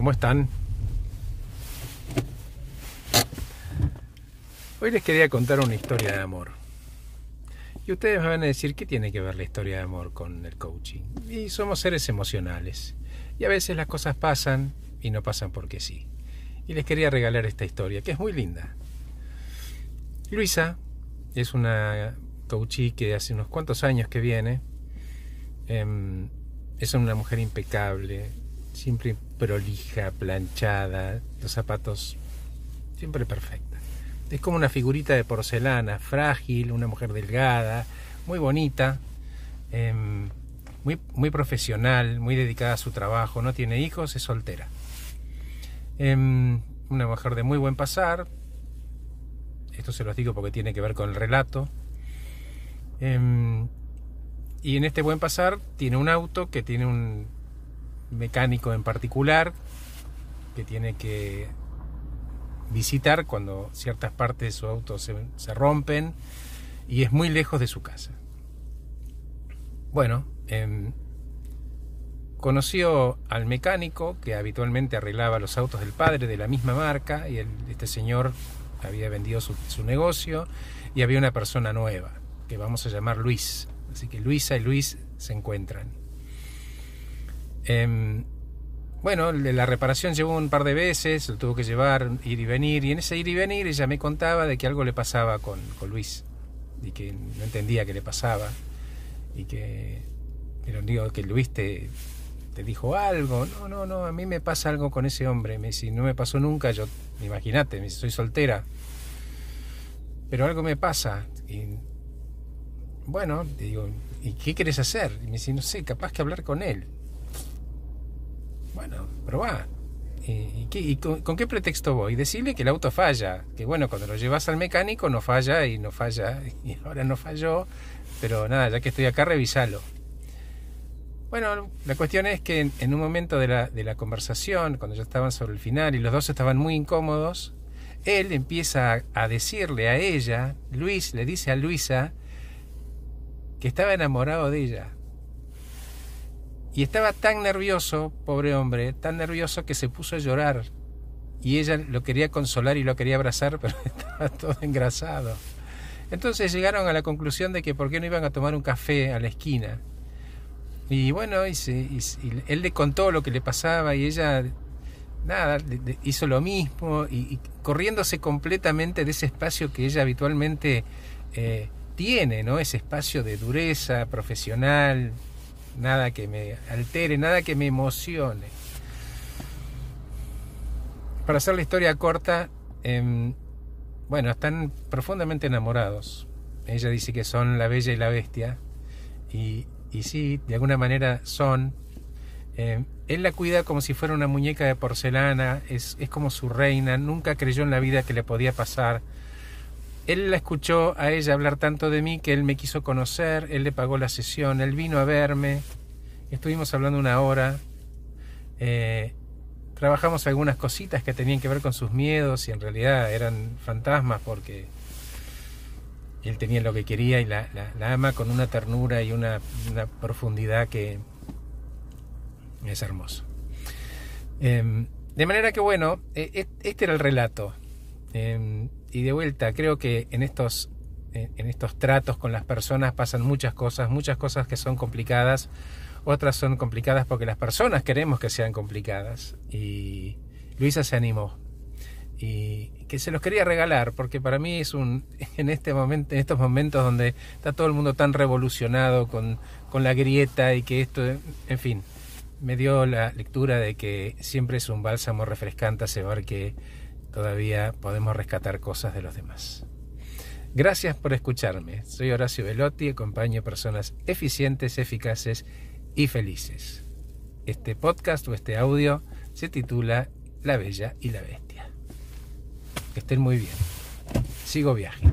¿cómo están? Hoy les quería contar una historia de amor. Y ustedes me van a decir, ¿qué tiene que ver la historia de amor con el coaching? Y somos seres emocionales. Y a veces las cosas pasan y no pasan porque sí. Y les quería regalar esta historia, que es muy linda. Luisa es una coachee que hace unos cuantos años que viene. Em, es una mujer impecable, siempre prolija, planchada, los zapatos siempre perfecta. Es como una figurita de porcelana, frágil, una mujer delgada, muy bonita, em, muy, muy profesional, muy dedicada a su trabajo, no tiene hijos, es soltera. Em, una mujer de muy buen pasar, esto se los digo porque tiene que ver con el relato. Em, y en este buen pasar tiene un auto que tiene un mecánico en particular que tiene que visitar cuando ciertas partes de su auto se, rompen y es muy lejos de su casa. Bueno, em, conoció al mecánico que habitualmente arreglaba los autos del padre de la misma marca y este señor había vendido su, negocio y había una persona nueva que vamos a llamar Luis. Así que Luisa y Luis se encuentran. Em, bueno, la reparación llevó un par de veces, lo tuvo que llevar, ir y venir, y en ese ir y venir ella me contaba de que algo le pasaba con, Luis, y que no entendía qué le pasaba, y que, pero digo, que Luis te, te dijo algo, no, no, no, a mí me pasa algo con ese hombre, me dice, no me pasó nunca, yo, imagínate, soy soltera, pero algo me pasa, y bueno, ¿y qué quieres hacer? Y me dice, no sé, capaz que hablar con él. Bueno, probá. ¿Y, con, qué pretexto voy? Decirle que el auto falla, que bueno, cuando lo llevas al mecánico no falla y no falla, y ahora no falló, pero nada, ya que estoy acá, revisalo. Bueno, la cuestión es que en, un momento de la, de la, conversación, cuando ya estaban sobre el final y los dos estaban muy incómodos, él empieza a decirle a ella, Luis le dice a Luisa, que estaba enamorado de ella. Y estaba tan nervioso, pobre hombre, tan nervioso que se puso a llorar. Y ella lo quería consolar y lo quería abrazar, pero estaba todo engrasado. Entonces llegaron a la conclusión de que por qué no iban a tomar un café a la esquina. Y bueno, y, él le contó lo que le pasaba y ella, nada, hizo lo mismo y, corriéndose completamente de ese espacio que ella habitualmente eh, tiene, ¿no? Ese espacio de dureza profesional, nada que me altere, nada que me emocione. Para hacer la historia corta, em, bueno, están profundamente enamorados. Ella dice que son la bella y la bestia, y, y sí, de alguna manera son. Em, él la cuida como si fuera una muñeca de porcelana, es, es como su reina, nunca creyó en la vida que le podía pasar. Él la escuchó a ella hablar tanto de mí que él me quiso conocer, él le pagó la sesión, él vino a verme, estuvimos hablando una hora, eh, trabajamos algunas cositas que tenían que ver con sus miedos y en realidad eran fantasmas porque él tenía lo que quería y la, ama con una ternura y una, profundidad que es hermoso. Em, de manera que bueno, e, e, este era el relato. Em, y de vuelta, creo que en estos, en estos tratos con las personas pasan muchas cosas, muchas cosas que son complicadas, otras son complicadas porque las personas queremos que sean complicadas. Y Luisa se animó. Y que se los quería regalar, porque para mí es un, en este momento, en estos momentos donde está todo el mundo tan revolucionado con, con la grieta y que esto, en fin, me dio la lectura de que siempre es un bálsamo refrescante saber que todavía podemos rescatar cosas de los demás. Gracias por escucharme. Soy Horacio Velotti, acompaño a personas eficientes, eficaces y felices. Este podcast o este audio se titula La Bella y la Bestia. Que estén muy bien. Sigo viaje.